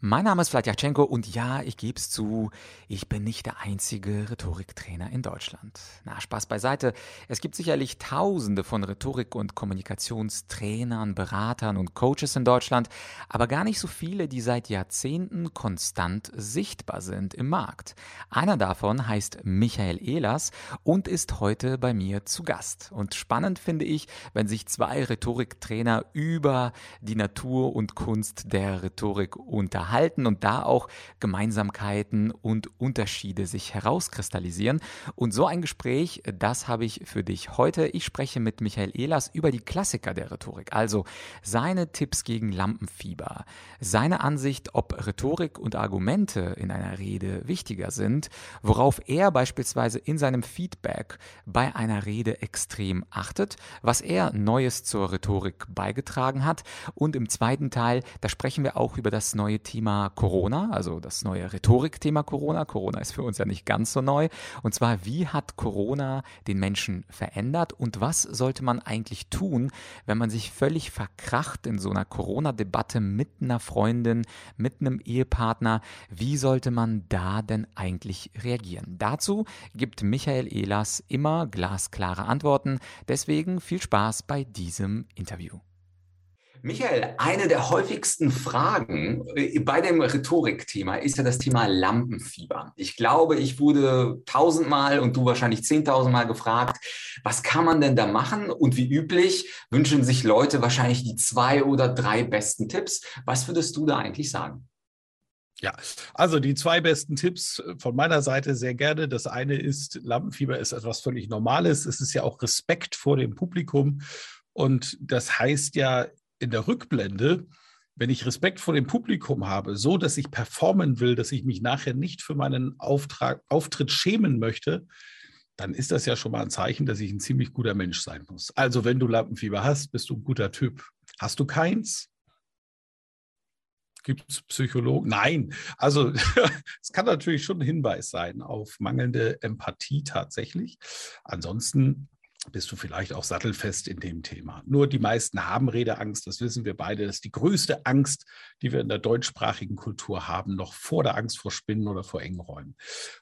Mein Name ist Vladyachenko und ja, ich gebe es zu, ich bin nicht der einzige Rhetoriktrainer in Deutschland. Na, Spaß beiseite. Es gibt sicherlich tausende von Rhetorik- und Kommunikationstrainern, Beratern und Coaches in Deutschland, aber gar nicht so viele, die seit Jahrzehnten konstant sichtbar sind im Markt. Einer davon heißt Michael Ehlers und ist heute bei mir zu Gast. Und spannend finde ich, wenn sich zwei Rhetoriktrainer über die Natur und Kunst der Rhetorik unterhalten unterhalten und da auch Gemeinsamkeiten und Unterschiede sich herauskristallisieren. Und so ein Gespräch, das habe ich für dich heute. Ich spreche mit Michael Ehlers über die Klassiker der Rhetorik, also seine Tipps gegen Lampenfieber, seine Ansicht, ob Rhetorik und Argumente in einer Rede wichtiger sind, worauf er beispielsweise in seinem Feedback bei einer Rede extrem achtet, was er Neues zur Rhetorik beigetragen hat. Und im zweiten Teil, da sprechen wir auch über das neue Thema Thema Corona, also das neue Rhetorikthema Corona. Corona ist für uns ja nicht ganz so neu. Und zwar, wie hat Corona den Menschen verändert und was sollte man eigentlich tun, wenn man sich völlig verkracht in so einer Corona-Debatte mit einer Freundin, mit einem Ehepartner? Wie sollte man da denn eigentlich reagieren? Dazu gibt Michael Ehlers immer glasklare Antworten. Deswegen viel Spaß bei diesem Interview. Michael, eine der häufigsten Fragen äh, bei dem Rhetorikthema ist ja das Thema Lampenfieber. Ich glaube, ich wurde tausendmal und du wahrscheinlich zehntausendmal gefragt, was kann man denn da machen? Und wie üblich wünschen sich Leute wahrscheinlich die zwei oder drei besten Tipps. Was würdest du da eigentlich sagen? Ja, also die zwei besten Tipps von meiner Seite sehr gerne. Das eine ist, Lampenfieber ist etwas völlig Normales. Es ist ja auch Respekt vor dem Publikum. Und das heißt ja in der Rückblende, wenn ich Respekt vor dem Publikum habe, so dass ich performen will, dass ich mich nachher nicht für meinen Auftrag, Auftritt schämen möchte, dann ist das ja schon mal ein Zeichen, dass ich ein ziemlich guter Mensch sein muss. Also wenn du Lampenfieber hast, bist du ein guter Typ. Hast du keins? Gibt es Psychologen? Nein. Also es kann natürlich schon ein Hinweis sein auf mangelnde Empathie tatsächlich. Ansonsten bist du vielleicht auch sattelfest in dem Thema. Nur die meisten haben Redeangst, das wissen wir beide. Das ist die größte Angst, die wir in der deutschsprachigen Kultur haben, noch vor der Angst vor Spinnen oder vor engen Räumen.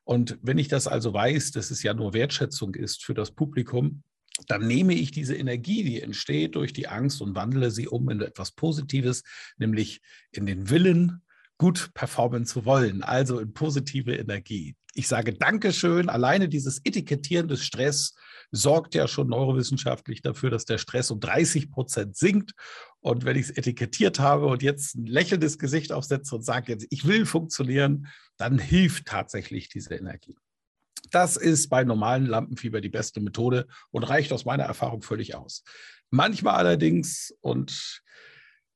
Und wenn ich das also weiß, dass es ja nur Wertschätzung ist für das Publikum, dann nehme ich diese Energie, die entsteht durch die Angst und wandle sie um in etwas Positives, nämlich in den Willen, gut performen zu wollen, also in positive Energie. Ich sage Dankeschön, alleine dieses Etikettieren des Stress sorgt ja schon neurowissenschaftlich dafür, dass der Stress um 30 Prozent sinkt. Und wenn ich es etikettiert habe und jetzt ein lächelndes Gesicht aufsetze und sage jetzt, ich will funktionieren, dann hilft tatsächlich diese Energie. Das ist bei normalen Lampenfieber die beste Methode und reicht aus meiner Erfahrung völlig aus. Manchmal allerdings, und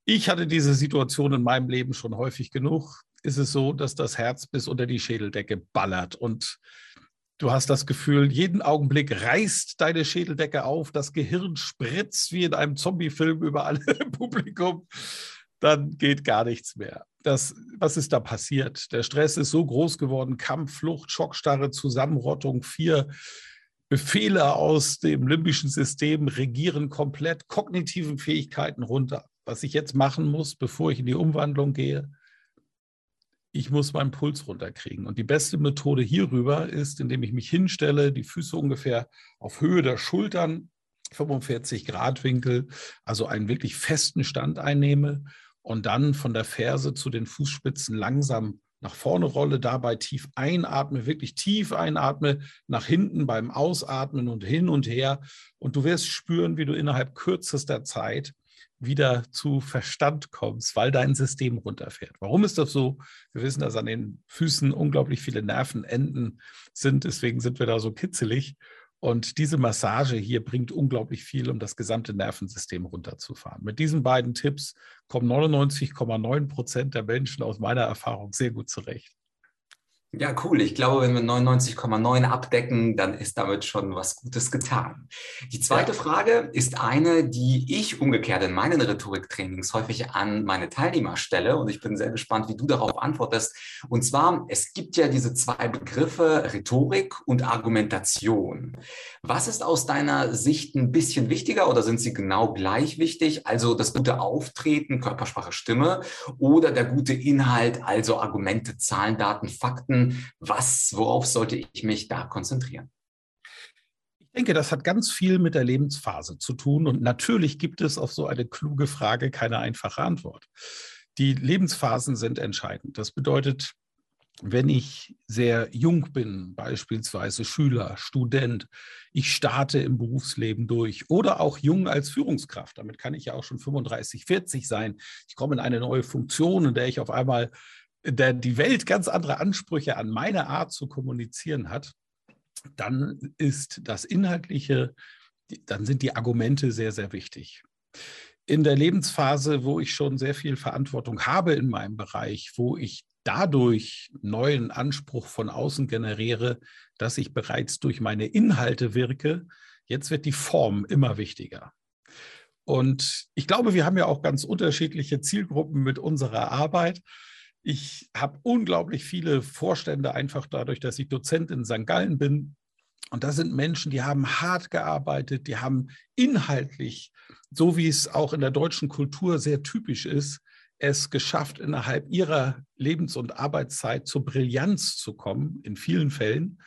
ich hatte diese Situation in meinem Leben schon häufig genug, ist es so, dass das Herz bis unter die Schädeldecke ballert und Du hast das Gefühl, jeden Augenblick reißt deine Schädeldecke auf, das Gehirn spritzt wie in einem Zombie-Film über alle Publikum. Dann geht gar nichts mehr. Das, was ist da passiert? Der Stress ist so groß geworden: Kampf, Flucht, Schockstarre, Zusammenrottung, vier Befehle aus dem limbischen System regieren komplett kognitiven Fähigkeiten runter. Was ich jetzt machen muss, bevor ich in die Umwandlung gehe, ich muss meinen Puls runterkriegen. Und die beste Methode hierüber ist, indem ich mich hinstelle, die Füße ungefähr auf Höhe der Schultern, 45 Grad Winkel, also einen wirklich festen Stand einnehme und dann von der Ferse zu den Fußspitzen langsam nach vorne rolle, dabei tief einatme, wirklich tief einatme, nach hinten beim Ausatmen und hin und her. Und du wirst spüren, wie du innerhalb kürzester Zeit wieder zu Verstand kommst, weil dein System runterfährt. Warum ist das so? Wir wissen, dass an den Füßen unglaublich viele Nervenenden sind, deswegen sind wir da so kitzelig. Und diese Massage hier bringt unglaublich viel, um das gesamte Nervensystem runterzufahren. Mit diesen beiden Tipps kommen 99,9 Prozent der Menschen aus meiner Erfahrung sehr gut zurecht. Ja, cool. Ich glaube, wenn wir 99,9 abdecken, dann ist damit schon was Gutes getan. Die zweite ja. Frage ist eine, die ich umgekehrt in meinen Rhetoriktrainings häufig an meine Teilnehmer stelle und ich bin sehr gespannt, wie du darauf antwortest. Und zwar, es gibt ja diese zwei Begriffe Rhetorik und Argumentation. Was ist aus deiner Sicht ein bisschen wichtiger oder sind sie genau gleich wichtig? Also das gute Auftreten, Körpersprache, Stimme oder der gute Inhalt, also Argumente, Zahlen, Daten, Fakten? Was, worauf sollte ich mich da konzentrieren? Ich denke, das hat ganz viel mit der Lebensphase zu tun. Und natürlich gibt es auf so eine kluge Frage keine einfache Antwort. Die Lebensphasen sind entscheidend. Das bedeutet, wenn ich sehr jung bin, beispielsweise Schüler, Student, ich starte im Berufsleben durch oder auch jung als Führungskraft, damit kann ich ja auch schon 35, 40 sein. Ich komme in eine neue Funktion, in der ich auf einmal der die Welt ganz andere Ansprüche an meine Art zu kommunizieren hat, dann ist das Inhaltliche, dann sind die Argumente sehr, sehr wichtig. In der Lebensphase, wo ich schon sehr viel Verantwortung habe in meinem Bereich, wo ich dadurch neuen Anspruch von außen generiere, dass ich bereits durch meine Inhalte wirke, jetzt wird die Form immer wichtiger. Und ich glaube, wir haben ja auch ganz unterschiedliche Zielgruppen mit unserer Arbeit. Ich habe unglaublich viele Vorstände, einfach dadurch, dass ich Dozent in St. Gallen bin. Und das sind Menschen, die haben hart gearbeitet, die haben inhaltlich, so wie es auch in der deutschen Kultur sehr typisch ist, es geschafft, innerhalb ihrer Lebens- und Arbeitszeit zur Brillanz zu kommen, in vielen Fällen,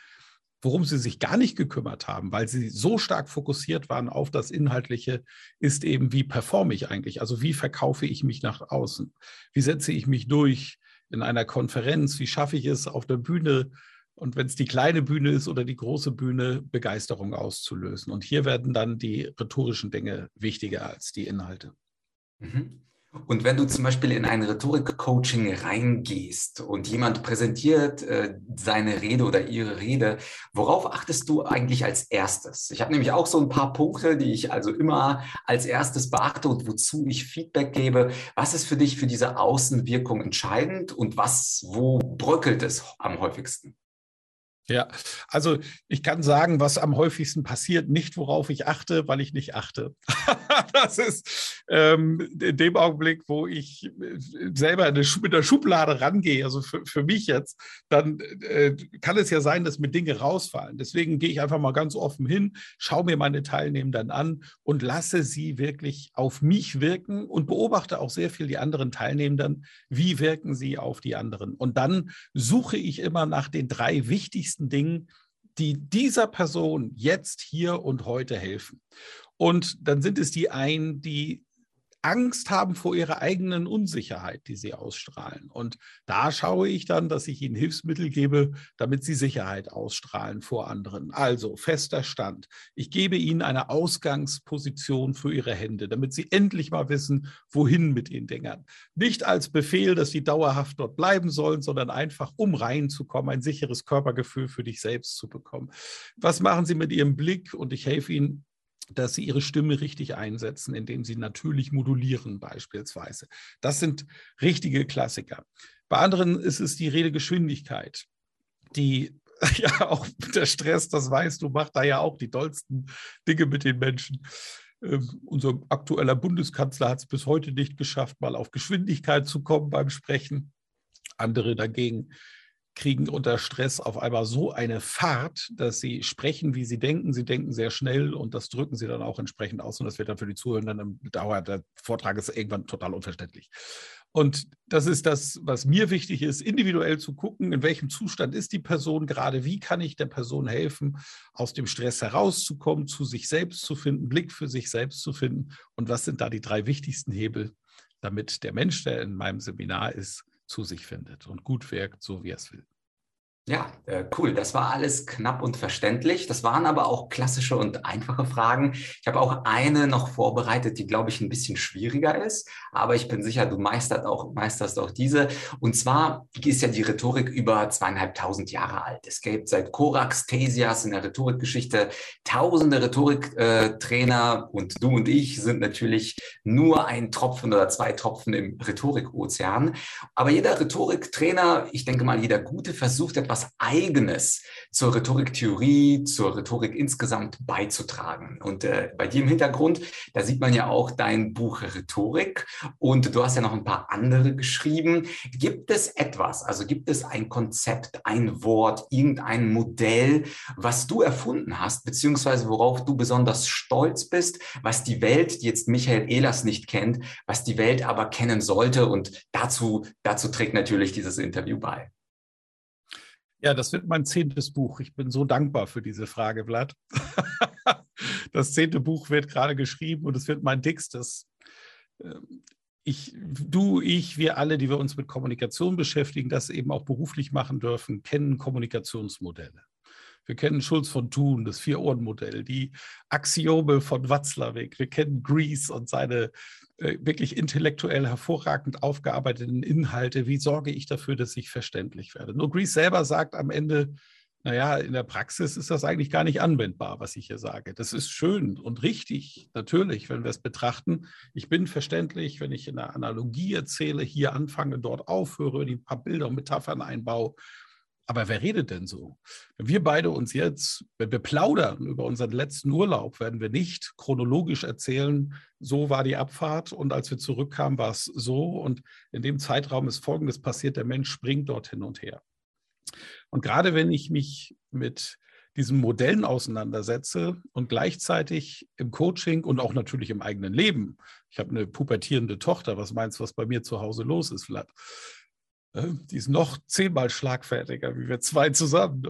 worum sie sich gar nicht gekümmert haben, weil sie so stark fokussiert waren auf das Inhaltliche, ist eben, wie performe ich eigentlich? Also wie verkaufe ich mich nach außen? Wie setze ich mich durch? in einer Konferenz, wie schaffe ich es auf der Bühne und wenn es die kleine Bühne ist oder die große Bühne, Begeisterung auszulösen. Und hier werden dann die rhetorischen Dinge wichtiger als die Inhalte. Mhm. Und wenn du zum Beispiel in ein Rhetorik-Coaching reingehst und jemand präsentiert äh, seine Rede oder ihre Rede, worauf achtest du eigentlich als erstes? Ich habe nämlich auch so ein paar Punkte, die ich also immer als erstes beachte und wozu ich Feedback gebe. Was ist für dich für diese Außenwirkung entscheidend und was, wo bröckelt es am häufigsten? Ja, also ich kann sagen, was am häufigsten passiert, nicht worauf ich achte, weil ich nicht achte. das ist ähm, in dem Augenblick, wo ich äh, selber mit der Schublade rangehe, also für, für mich jetzt, dann äh, kann es ja sein, dass mir Dinge rausfallen. Deswegen gehe ich einfach mal ganz offen hin, schaue mir meine Teilnehmenden an und lasse sie wirklich auf mich wirken und beobachte auch sehr viel die anderen Teilnehmenden, wie wirken sie auf die anderen. Und dann suche ich immer nach den drei wichtigsten wichtigsten Dingen, die dieser Person jetzt, hier und heute helfen. Und dann sind es die einen, die Angst haben vor ihrer eigenen Unsicherheit, die sie ausstrahlen. Und da schaue ich dann, dass ich ihnen Hilfsmittel gebe, damit sie Sicherheit ausstrahlen vor anderen. Also fester Stand. Ich gebe ihnen eine Ausgangsposition für ihre Hände, damit sie endlich mal wissen, wohin mit den Dingern. Nicht als Befehl, dass sie dauerhaft dort bleiben sollen, sondern einfach, um reinzukommen, ein sicheres Körpergefühl für dich selbst zu bekommen. Was machen sie mit ihrem Blick? Und ich helfe ihnen dass sie ihre Stimme richtig einsetzen, indem sie natürlich modulieren beispielsweise. Das sind richtige Klassiker. Bei anderen ist es die Redegeschwindigkeit, die ja auch der Stress, das weißt du, macht da ja auch die tollsten Dinge mit den Menschen. Ähm, unser aktueller Bundeskanzler hat es bis heute nicht geschafft, mal auf Geschwindigkeit zu kommen beim Sprechen. Andere dagegen kriegen unter Stress auf einmal so eine Fahrt, dass sie sprechen, wie sie denken. Sie denken sehr schnell und das drücken sie dann auch entsprechend aus. Und das wird dann für die Zuhörenden im Dauer der Vortrag ist irgendwann total unverständlich. Und das ist das, was mir wichtig ist, individuell zu gucken, in welchem Zustand ist die Person gerade, wie kann ich der Person helfen, aus dem Stress herauszukommen, zu sich selbst zu finden, Blick für sich selbst zu finden. Und was sind da die drei wichtigsten Hebel, damit der Mensch, der in meinem Seminar ist, zu sich findet und gut wirkt, so wie er es will. Ja, äh, cool. Das war alles knapp und verständlich. Das waren aber auch klassische und einfache Fragen. Ich habe auch eine noch vorbereitet, die, glaube ich, ein bisschen schwieriger ist. Aber ich bin sicher, du meisterst auch, meisterst auch diese. Und zwar ist ja die Rhetorik über zweieinhalbtausend Jahre alt. Es gibt seit Korax, Thesias in der Rhetorikgeschichte tausende Rhetoriktrainer. Und du und ich sind natürlich nur ein Tropfen oder zwei Tropfen im Rhetorikozean. Aber jeder Rhetoriktrainer, ich denke mal, jeder Gute versucht etwas etwas Eigenes zur Rhetoriktheorie, zur Rhetorik insgesamt beizutragen. Und äh, bei dir im Hintergrund, da sieht man ja auch dein Buch Rhetorik und du hast ja noch ein paar andere geschrieben. Gibt es etwas, also gibt es ein Konzept, ein Wort, irgendein Modell, was du erfunden hast, beziehungsweise worauf du besonders stolz bist, was die Welt, die jetzt Michael Ehlers nicht kennt, was die Welt aber kennen sollte und dazu, dazu trägt natürlich dieses Interview bei. Ja, das wird mein zehntes Buch. Ich bin so dankbar für diese Frage, Vlad. Das zehnte Buch wird gerade geschrieben und es wird mein dickstes. Ähm, ich, du, ich, wir alle, die wir uns mit Kommunikation beschäftigen, das eben auch beruflich machen dürfen, kennen Kommunikationsmodelle. Wir kennen Schulz von Thun, das Vier-Ohren-Modell, die Axiome von Watzlawick. Wir kennen Grease und seine äh, wirklich intellektuell hervorragend aufgearbeiteten Inhalte. Wie sorge ich dafür, dass ich verständlich werde? Nur Grease selber sagt am Ende, naja, in der Praxis ist das eigentlich gar nicht anwendbar, was ich hier sage. Das ist schön und richtig, natürlich, wenn wir es betrachten. Ich bin verständlich, wenn ich in einer Analogie erzähle, hier anfange, dort aufhöre, die paar Bilder und Metaphern einbaue. Aber wer redet denn so? Wenn wir beide uns jetzt, wenn wir plaudern über unseren letzten Urlaub, werden wir nicht chronologisch erzählen, so war die Abfahrt und als wir zurückkamen, war es so und in dem Zeitraum ist Folgendes passiert, der Mensch springt dort hin und her. Und gerade wenn ich mich mit diesen Modellen auseinandersetze und gleichzeitig im Coaching und auch natürlich im eigenen Leben, ich habe eine pubertierende Tochter, was meinst du, was bei mir zu Hause los ist, Vlad? Äh, die ist noch zehnmal schlagfertiger, wie wir zwei zusammen.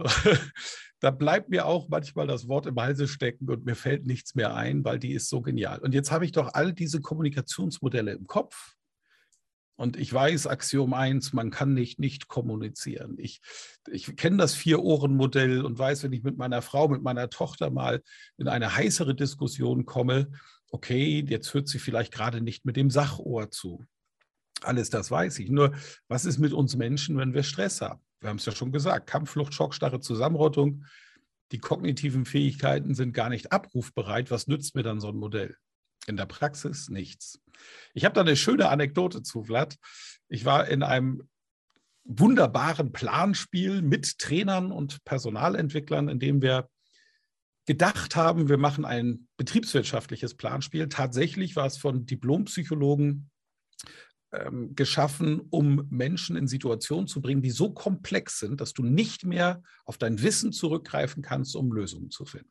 da bleibt mir auch manchmal das Wort im Halse stecken und mir fällt nichts mehr ein, weil die ist so genial. Und jetzt habe ich doch all diese Kommunikationsmodelle im Kopf. Und ich weiß, Axiom 1, man kann nicht nicht kommunizieren. Ich, ich kenne das Vier-Ohren-Modell und weiß, wenn ich mit meiner Frau, mit meiner Tochter mal in eine heißere Diskussion komme, okay, jetzt hört sie vielleicht gerade nicht mit dem Sachohr zu. Alles das weiß ich. Nur, was ist mit uns Menschen, wenn wir Stress haben? Wir haben es ja schon gesagt, Kampfflucht, Schockstarre, Zusammenrottung. Die kognitiven Fähigkeiten sind gar nicht abrufbereit. Was nützt mir dann so ein Modell? In der Praxis nichts. Ich habe da eine schöne Anekdote zu, Vlad. Ich war in einem wunderbaren Planspiel mit Trainern und Personalentwicklern, in dem wir gedacht haben, wir machen ein betriebswirtschaftliches Planspiel. Tatsächlich war es von Diplompsychologen ähm, geschaffen, um Menschen in Situationen zu bringen, die so komplex sind, dass du nicht mehr auf dein Wissen zurückgreifen kannst, um Lösungen zu finden.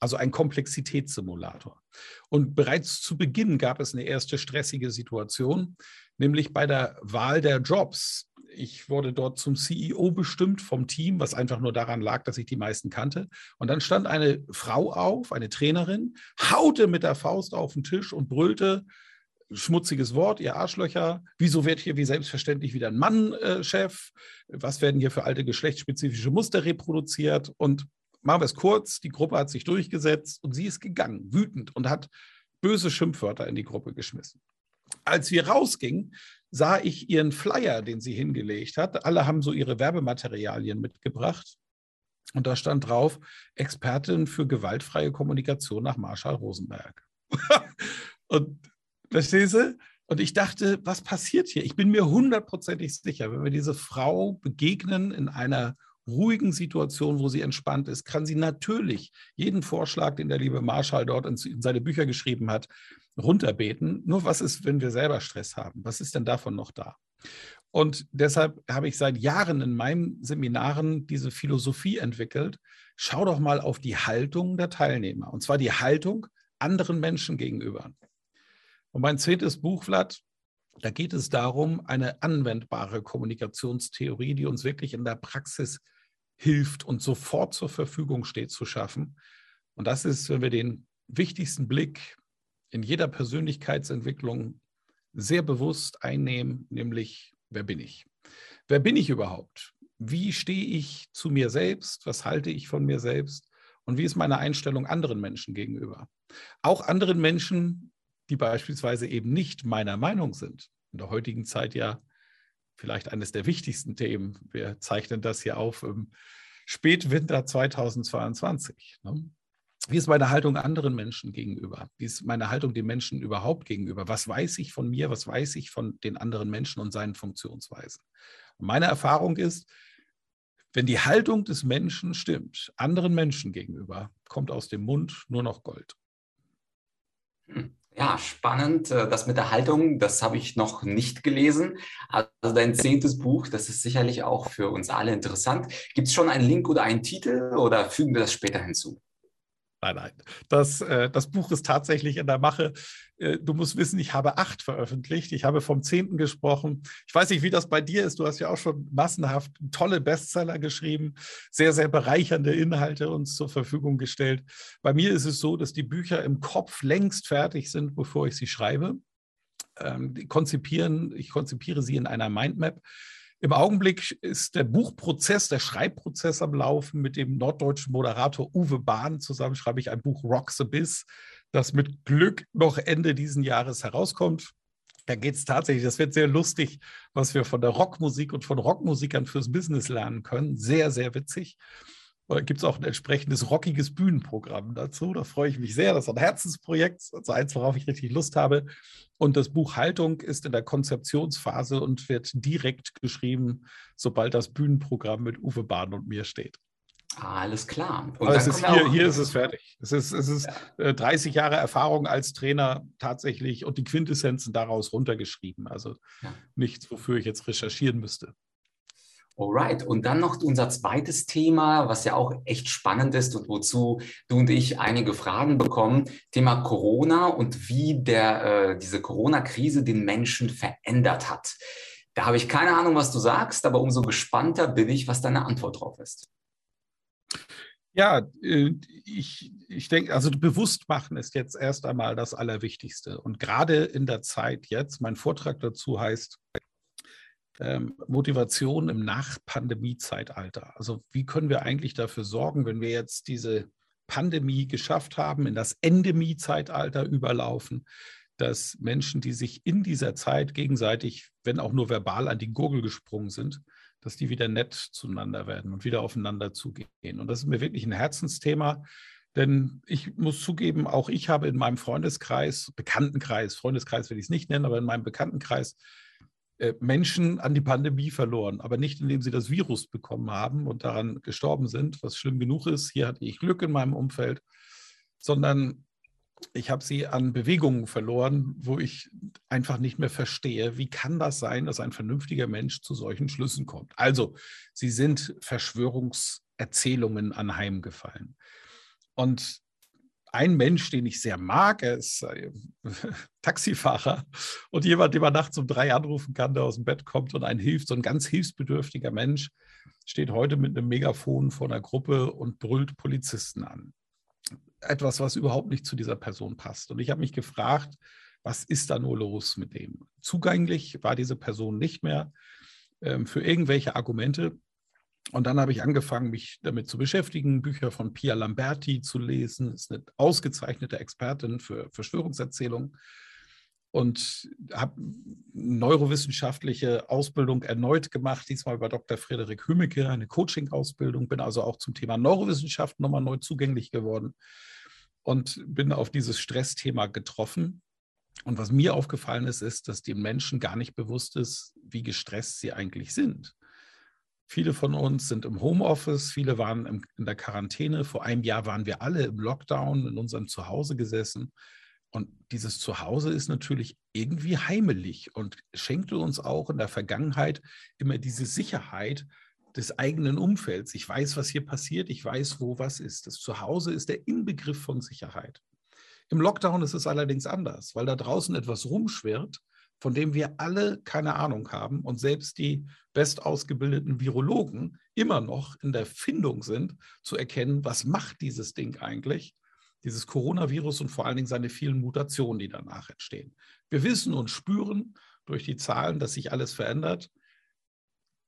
Also ein Komplexitätssimulator. Und bereits zu Beginn gab es eine erste stressige Situation, nämlich bei der Wahl der Jobs. Ich wurde dort zum CEO bestimmt vom Team, was einfach nur daran lag, dass ich die meisten kannte. Und dann stand eine Frau auf, eine Trainerin, haute mit der Faust auf den Tisch und brüllte, schmutziges Wort, ihr Arschlöcher. Wieso wird hier wie selbstverständlich wieder ein Mann äh, Chef? Was werden hier für alte geschlechtsspezifische Muster reproduziert? Und machen wir es kurz, die Gruppe hat sich durchgesetzt und sie ist gegangen, wütend und hat böse Schimpfwörter in die Gruppe geschmissen. Als wir rausgingen, sah ich ihren Flyer, den sie hingelegt hat. Alle haben so ihre Werbematerialien mitgebracht. Und da stand drauf, Expertin für gewaltfreie Kommunikation nach Marshall Rosenberg. und verstehst du? Und ich dachte, was passiert hier? Ich bin mir hundertprozentig sicher, wenn wir diese Frau begegnen in einer ruhigen Situation, wo sie entspannt ist, kann sie natürlich jeden Vorschlag, den der liebe Marshall dort in, seine Bücher geschrieben hat, runterbeten. Nur was ist, wenn wir selber Stress haben? Was ist denn davon noch da? Und deshalb habe ich seit Jahren in meinen Seminaren diese Philosophie entwickelt. Schau doch mal auf die Haltung der Teilnehmer. Und zwar die Haltung anderen Menschen gegenüber. Und mein zehntes Buch, Vlad, da geht es darum, eine anwendbare Kommunikationstheorie, die uns wirklich in der Praxis hilft und sofort zur Verfügung steht, zu schaffen. Und das ist, wenn wir den wichtigsten Blick in jeder Persönlichkeitsentwicklung sehr bewusst einnehmen, nämlich, wer bin ich? Wer bin ich überhaupt? Wie stehe ich zu mir selbst? Was halte ich von mir selbst? Und wie ist meine Einstellung anderen Menschen gegenüber? Auch anderen Menschen, die beispielsweise eben nicht meiner Meinung sind. In der heutigen Zeit ja vielleicht eines der wichtigsten Themen. Wir zeichnen das hier auf im Spätwinter 2022. Ne? Wie ist meine Haltung anderen Menschen gegenüber? Wie ist meine Haltung den Menschen überhaupt gegenüber? Was weiß ich von mir? Was weiß ich von den anderen Menschen und seinen Funktionsweisen? Und meine Erfahrung ist, Wenn die Haltung des Menschen stimmt, anderen Menschen gegenüber, kommt aus dem Mund nur noch Gold. Hm. Ja, spannend. Äh, das mit der Haltung, das habe ich noch nicht gelesen. Also dein zehntes Buch, das ist sicherlich auch für uns alle interessant. Gibt es schon einen Link oder einen Titel oder fügen wir das später hinzu? Nein, nein. Das, äh, das Buch ist tatsächlich in der Mache. Äh, du musst wissen, ich habe acht veröffentlicht. Ich habe vom zehnten gesprochen. Ich weiß nicht, wie das bei dir ist. Du hast ja auch schon massenhaft tolle Bestseller geschrieben, sehr, sehr bereichernde Inhalte uns zur Verfügung gestellt. Bei mir ist es so, dass die Bücher im Kopf längst fertig sind, bevor ich sie schreibe. Ähm, konzipieren, ich konzipiere sie in einer Mindmap im Augenblick ist der Buchprozess, der Schreibprozess am Laufen. Mit dem norddeutschen Moderator Uwe Bahn zusammen schreibe ich ein Buch Rock the Biz, das mit Glück noch Ende diesen Jahres herauskommt. Da geht es tatsächlich, das wird sehr lustig, was wir von der Rockmusik und von Rockmusikern fürs Business lernen können. Sehr, sehr witzig. Da gibt es auch ein entsprechendes rockiges Bühnenprogramm dazu. Da freue ich mich sehr. Das ist ein Herzensprojekt, also eins, worauf ich richtig Lust habe. Und das Buch Haltung ist in der Konzeptionsphase und wird direkt geschrieben, sobald das Bühnenprogramm mit Uwe Bahn und mir steht. Alles klar. Und es ist hier, hier ist es fertig. Es ist, es ist ja. 30 äh, Jahre Erfahrung als Trainer tatsächlich und die Quintessenzen daraus runtergeschrieben. Also ja. nichts, wofür ich jetzt recherchieren müsste. Alright, und dann noch unser zweites Thema, was ja auch echt spannend ist und wozu du und ich einige Fragen bekommen. Thema Corona und wie der, äh, diese Corona-Krise den Menschen verändert hat. Da habe ich keine Ahnung, was du sagst, aber umso gespannter bin ich, was deine Antwort drauf ist. Ja, äh, ich, ich denke, also bewusst machen ist jetzt erst einmal das Allerwichtigste. Und gerade in der Zeit jetzt, mein Vortrag dazu heißt, ähm, Motivation im Nach-Pandemie-Zeitalter. Also wie können wir eigentlich dafür sorgen, wenn wir jetzt diese Pandemie geschafft haben, in das Endemie-Zeitalter überlaufen, dass Menschen, die sich in dieser Zeit gegenseitig, wenn auch nur verbal, an die Gurgel gesprungen sind, dass die wieder nett zueinander werden und wieder aufeinander zugehen. Und das ist mir wirklich ein Herzensthema, denn ich muss zugeben, auch ich habe in meinem Freundeskreis, Bekanntenkreis, Freundeskreis will ich es nicht nennen, aber in meinem Bekanntenkreis Menschen an die Pandemie verloren, aber nicht indem sie das Virus bekommen haben und daran gestorben sind, was schlimm genug ist. Hier hatte ich Glück in meinem Umfeld, sondern ich habe sie an Bewegungen verloren, wo ich einfach nicht mehr verstehe, wie kann das sein, dass ein vernünftiger Mensch zu solchen Schlüssen kommt. Also, sie sind Verschwörungserzählungen anheimgefallen. Und ein Mensch, den ich sehr mag. Er ist äh, Taxifahrer und jemand, den man nachts um drei anrufen kann, der aus dem Bett kommt und einen hilft. So ein ganz hilfsbedürftiger Mensch steht heute mit einem Megafon vor einer Gruppe und brüllt Polizisten an. Etwas, was überhaupt nicht zu dieser Person passt. Und ich habe mich gefragt, was ist da nur los mit dem? Zugänglich war diese Person nicht mehr ähm, für irgendwelche Argumente. Und dann habe ich angefangen, mich damit zu beschäftigen, Bücher von Pia Lamberti zu lesen. Ist eine ausgezeichnete Expertin für Verschwörungserzählungen. Und habe neurowissenschaftliche Ausbildung erneut gemacht, diesmal bei Dr. Frederik Hümmecke, eine Coaching-Ausbildung. Bin also auch zum Thema Neurowissenschaft nochmal neu zugänglich geworden und bin auf dieses Stressthema getroffen. Und was mir aufgefallen ist, ist, dass den Menschen gar nicht bewusst ist, wie gestresst sie eigentlich sind. Viele von uns sind im Homeoffice, viele waren im, in der Quarantäne. Vor einem Jahr waren wir alle im Lockdown in unserem Zuhause gesessen. Und dieses Zuhause ist natürlich irgendwie heimelig und schenkte uns auch in der Vergangenheit immer diese Sicherheit des eigenen Umfelds. Ich weiß, was hier passiert, ich weiß, wo was ist. Das Zuhause ist der Inbegriff von Sicherheit. Im Lockdown ist es allerdings anders, weil da draußen etwas rumschwirrt, von dem wir alle keine Ahnung haben und selbst die bestausgebildeten Virologen immer noch in der Findung sind, zu erkennen, was macht dieses Ding eigentlich, dieses Coronavirus und vor allen Dingen seine vielen Mutationen, die danach entstehen. Wir wissen und spüren durch die Zahlen, dass sich alles verändert.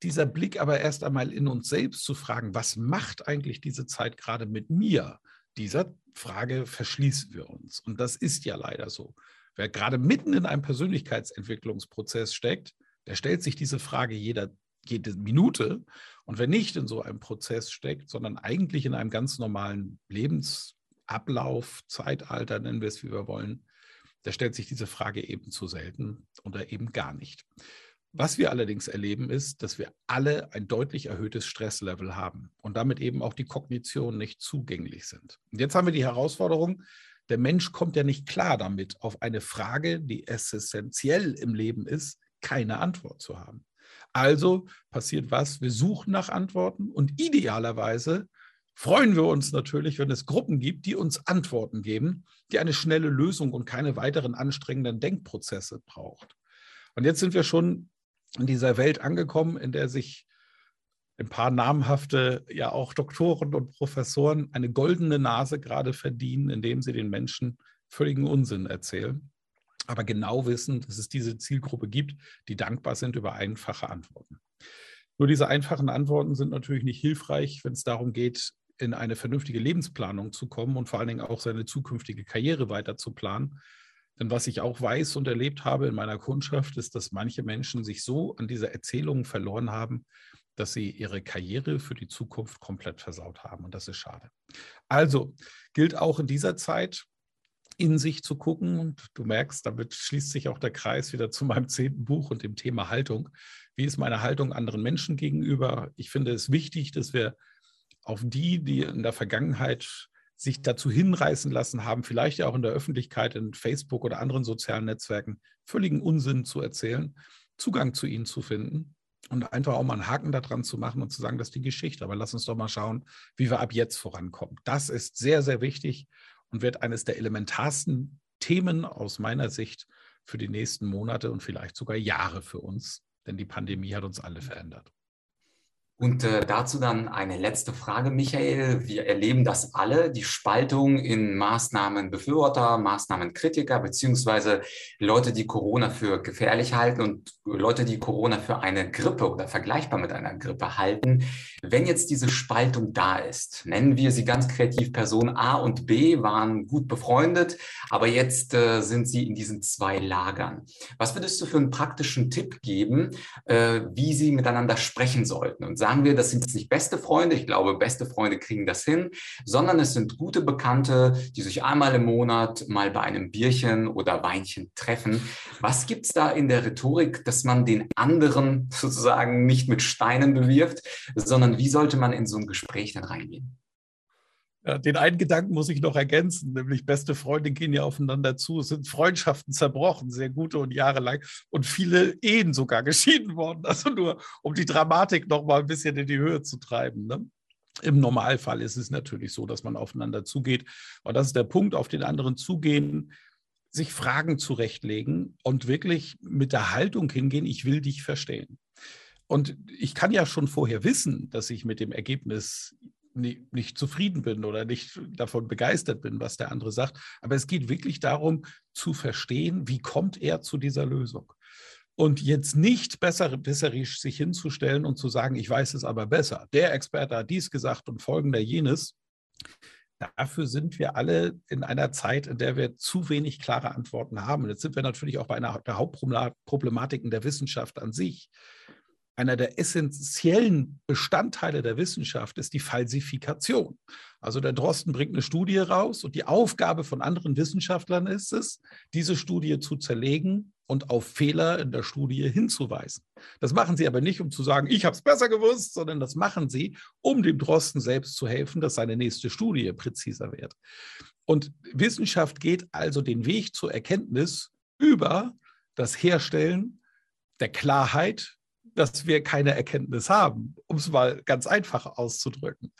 Dieser Blick aber erst einmal in uns selbst zu fragen, was macht eigentlich diese Zeit gerade mit mir? Dieser Frage verschließen wir uns. Und das ist ja leider so. Wer gerade mitten in einem Persönlichkeitsentwicklungsprozess steckt, der stellt sich diese Frage jeder, jede Minute. Und wer nicht in so einem Prozess steckt, sondern eigentlich in einem ganz normalen Lebensablauf, Zeitalter, nennen wir es, wie wir wollen, der stellt sich diese Frage eben zu selten oder eben gar nicht. Was wir allerdings erleben, ist, dass wir alle ein deutlich erhöhtes Stresslevel haben und damit eben auch die Kognition nicht zugänglich sind. Und jetzt haben wir die Herausforderung, der Mensch kommt ja nicht klar damit, auf eine Frage, die essentiell im Leben ist, keine Antwort zu haben. Also passiert was? Wir suchen nach Antworten und idealerweise freuen wir uns natürlich, wenn es Gruppen gibt, die uns Antworten geben, die eine schnelle Lösung und keine weiteren anstrengenden Denkprozesse braucht. Und jetzt sind wir schon in dieser Welt angekommen, in der sich ein paar namhafte, ja auch Doktoren und Professoren eine goldene Nase gerade verdienen, indem sie den Menschen völligen Unsinn erzählen, aber genau wissen, dass es diese Zielgruppe gibt, die dankbar sind über einfache Antworten. Nur diese einfachen Antworten sind natürlich nicht hilfreich, wenn es darum geht, in eine vernünftige Lebensplanung zu kommen und vor allen Dingen auch seine zukünftige Karriere weiter zu planen, denn was ich auch weiß und erlebt habe in meiner Kundschaft, ist, dass manche Menschen sich so an dieser Erzählung verloren haben, dass sie ihre Karriere für die Zukunft komplett versaut haben. Und das ist schade. Also gilt auch in dieser Zeit, in sich zu gucken. Und du merkst, damit schließt sich auch der Kreis wieder zu meinem zehnten Buch und dem Thema Haltung. Wie ist meine Haltung anderen Menschen gegenüber? Ich finde es wichtig, dass wir auf die, die in der Vergangenheit sich dazu hinreißen lassen haben, vielleicht ja auch in der Öffentlichkeit, in Facebook oder anderen sozialen Netzwerken, völligen Unsinn zu erzählen, Zugang zu ihnen zu finden und einfach auch mal einen Haken daran zu machen und zu sagen, das ist die Geschichte. Aber lass uns doch mal schauen, wie wir ab jetzt vorankommen. Das ist sehr, sehr wichtig und wird eines der elementarsten Themen aus meiner Sicht für die nächsten Monate und vielleicht sogar Jahre für uns, denn die Pandemie hat uns alle verändert. Und äh, dazu dann eine letzte Frage, Michael. Wir erleben das alle, die Spaltung in Maßnahmenbefürworter, Maßnahmenkritiker, beziehungsweise Leute, die Corona für gefährlich halten und Leute, die Corona für eine Grippe oder vergleichbar mit einer Grippe halten. Wenn jetzt diese Spaltung da ist, nennen wir sie ganz kreativ, Person A und B waren gut befreundet, aber jetzt äh, sind sie in diesen zwei Lagern. Was würdest du für einen praktischen Tipp geben, äh, wie sie miteinander sprechen sollten und sagen, sagen wir, das sind jetzt nicht beste Freunde, ich glaube, beste Freunde kriegen das hin, sondern es sind gute Bekannte, die sich einmal im Monat mal bei einem Bierchen oder Weinchen treffen. Was gibt es da in der Rhetorik, dass man den anderen sozusagen nicht mit Steinen bewirft, sondern wie sollte man in so ein Gespräch dann reingehen? Ja, den einen Gedanken muss ich noch ergänzen, nämlich beste Freunde gehen ja aufeinander zu. Es sind Freundschaften zerbrochen, sehr gute und jahrelang und viele Ehen sogar geschieden worden. Also nur, um die Dramatik noch mal ein bisschen in die Höhe zu treiben. Ne? Im Normalfall ist es natürlich so, dass man aufeinander zugeht. Und das ist der Punkt, auf den anderen zugehen, sich Fragen zurechtlegen und wirklich mit der Haltung hingehen, ich will dich verstehen. Und ich kann ja schon vorher wissen, dass ich mit dem Ergebnis nicht, nicht zufrieden bin oder nicht davon begeistert bin, was der andere sagt. Aber es geht wirklich darum zu verstehen, wie kommt er zu dieser Lösung. Und jetzt nicht besser, besserisch sich hinzustellen und zu sagen, ich weiß es aber besser. Der Experte hat dies gesagt und folgender jenes. Dafür sind wir alle in einer Zeit, in der wir zu wenig klare Antworten haben. Und jetzt sind wir natürlich auch bei einer der Hauptproblematiken der Wissenschaft an sich einer der essentiellen Bestandteile der Wissenschaft ist die Falsifikation. Also der Drosten bringt eine Studie raus und die Aufgabe von anderen Wissenschaftlern ist es, diese Studie zu zerlegen und auf Fehler in der Studie hinzuweisen. Das machen sie aber nicht, um zu sagen, ich habe es besser gewusst, sondern das machen sie, um dem Drosten selbst zu helfen, dass seine nächste Studie präziser wird. Und Wissenschaft geht also den Weg zur Erkenntnis über das Herstellen der Klarheit dass wir keine Erkenntnis haben, um es mal ganz einfach auszudrücken.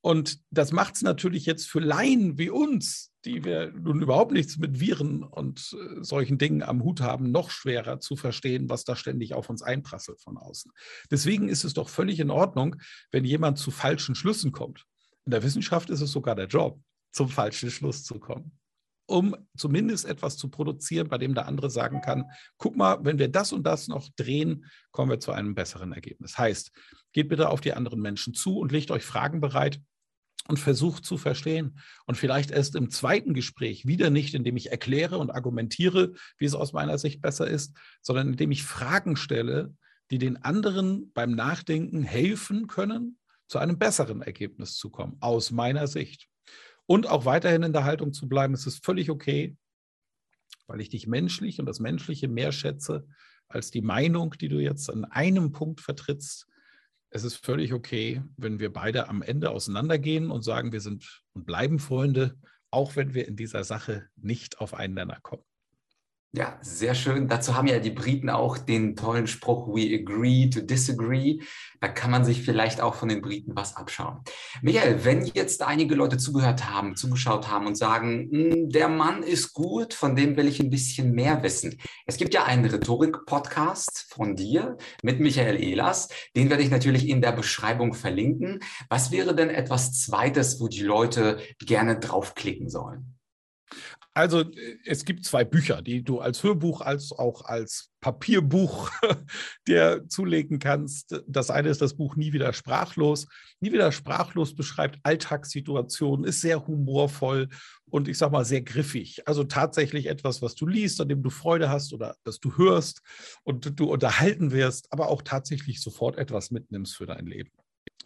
Und das macht es natürlich jetzt für Laien wie uns, die wir nun überhaupt nichts mit Viren und äh, solchen Dingen am Hut haben, noch schwerer zu verstehen, was da ständig auf uns einprasselt von außen. Deswegen ist es doch völlig in Ordnung, wenn jemand zu falschen Schlüssen kommt. In der Wissenschaft ist es sogar der Job, zum falschen Schluss zu kommen um zumindest etwas zu produzieren, bei dem der andere sagen kann, guck mal, wenn wir das und das noch drehen, kommen wir zu einem besseren Ergebnis. Heißt, geht bitte auf die anderen Menschen zu und legt euch Fragen bereit und versucht zu verstehen. Und vielleicht erst im zweiten Gespräch, wieder nicht, indem ich erkläre und argumentiere, wie es aus meiner Sicht besser ist, sondern indem ich Fragen stelle, die den anderen beim Nachdenken helfen können, zu einem besseren Ergebnis zu kommen, aus meiner Sicht und auch weiterhin in der Haltung zu bleiben. Es ist völlig okay, weil ich dich menschlich und das Menschliche mehr schätze als die Meinung, die du jetzt an einem Punkt vertrittst. Es ist völlig okay, wenn wir beide am Ende auseinandergehen und sagen, wir sind und bleiben Freunde, auch wenn wir in dieser Sache nicht auf Nenner kommen. Ja, sehr schön. Dazu haben ja die Briten auch den tollen Spruch, we agree to disagree. Da kann man sich vielleicht auch von den Briten was abschauen. Michael, wenn jetzt einige Leute zugehört haben, zugeschaut haben und sagen, hm, der Mann ist gut, von dem will ich ein bisschen mehr wissen. Es gibt ja einen Rhetorik-Podcast von dir mit Michael Ehlers. Den werde ich natürlich in der Beschreibung verlinken. Was wäre denn etwas Zweites, wo die Leute gerne draufklicken sollen? Also äh, es gibt zwei Bücher, die du als Hörbuch als auch als Papierbuch dir zulegen kannst. Das eine ist das Buch Nie wieder sprachlos. Nie wieder sprachlos beschreibt Alltagssituationen, ist sehr humorvoll und ich sage mal sehr griffig. Also tatsächlich etwas, was du liest, an dem du Freude hast oder das du hörst und du unterhalten wirst, aber auch tatsächlich sofort etwas mitnimmst für dein Leben.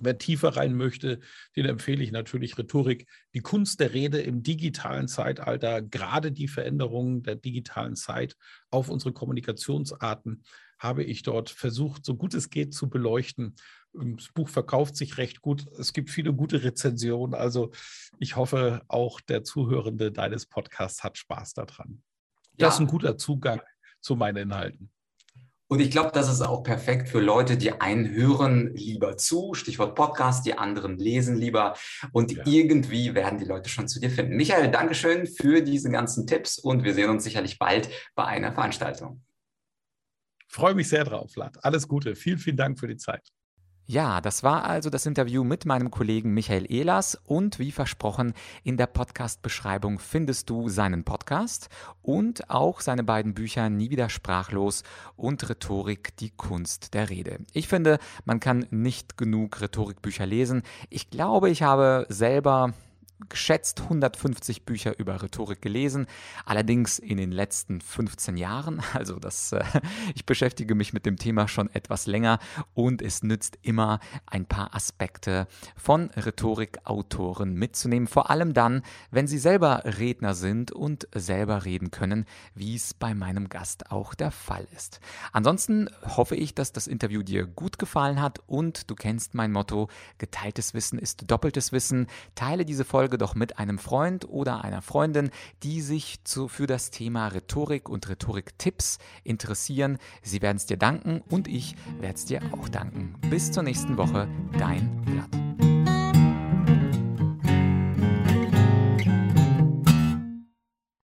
Wer tiefer rein möchte, den empfehle ich natürlich Rhetorik, die Kunst der Rede im digitalen Zeitalter, gerade die Veränderungen der digitalen Zeit auf unsere Kommunikationsarten habe ich dort versucht, so gut es geht zu beleuchten. Das Buch verkauft sich recht gut. Es gibt viele gute Rezensionen. Also ich hoffe, auch der Zuhörende deines Podcasts hat Spaß daran. Das ist ein guter Zugang zu meinen Inhalten. Und ich glaube, das ist auch perfekt für Leute, die einen hören lieber zu, Stichwort Podcast, die anderen lesen lieber. Und ja. irgendwie werden die Leute schon zu dir finden. Michael, Dankeschön für diese ganzen Tipps und wir sehen uns sicherlich bald bei einer Veranstaltung. Freue mich sehr drauf, Vlad. Alles Gute. Vielen, vielen Dank für die Zeit. Ja, das war also das Interview mit meinem Kollegen Michael Ehlers und wie versprochen, in der Podcast-Beschreibung findest du seinen Podcast und auch seine beiden Bücher Nie wieder sprachlos und Rhetorik, die Kunst der Rede. Ich finde, man kann nicht genug Rhetorikbücher lesen. Ich glaube, ich habe selber geschätzt 150 Bücher über Rhetorik gelesen, allerdings in den letzten 15 Jahren. Also das, äh, ich beschäftige mich mit dem Thema schon etwas länger und es nützt immer ein paar Aspekte von Rhetorikautoren mitzunehmen, vor allem dann, wenn sie selber Redner sind und selber reden können, wie es bei meinem Gast auch der Fall ist. Ansonsten hoffe ich, dass das Interview dir gut gefallen hat und du kennst mein Motto, geteiltes Wissen ist doppeltes Wissen. Teile diese Folge Folge doch mit einem Freund oder einer Freundin, die sich zu, für das Thema Rhetorik und Rhetorik-Tipps interessieren. Sie werden es dir danken und ich werde es dir auch danken. Bis zur nächsten Woche, dein Vlad.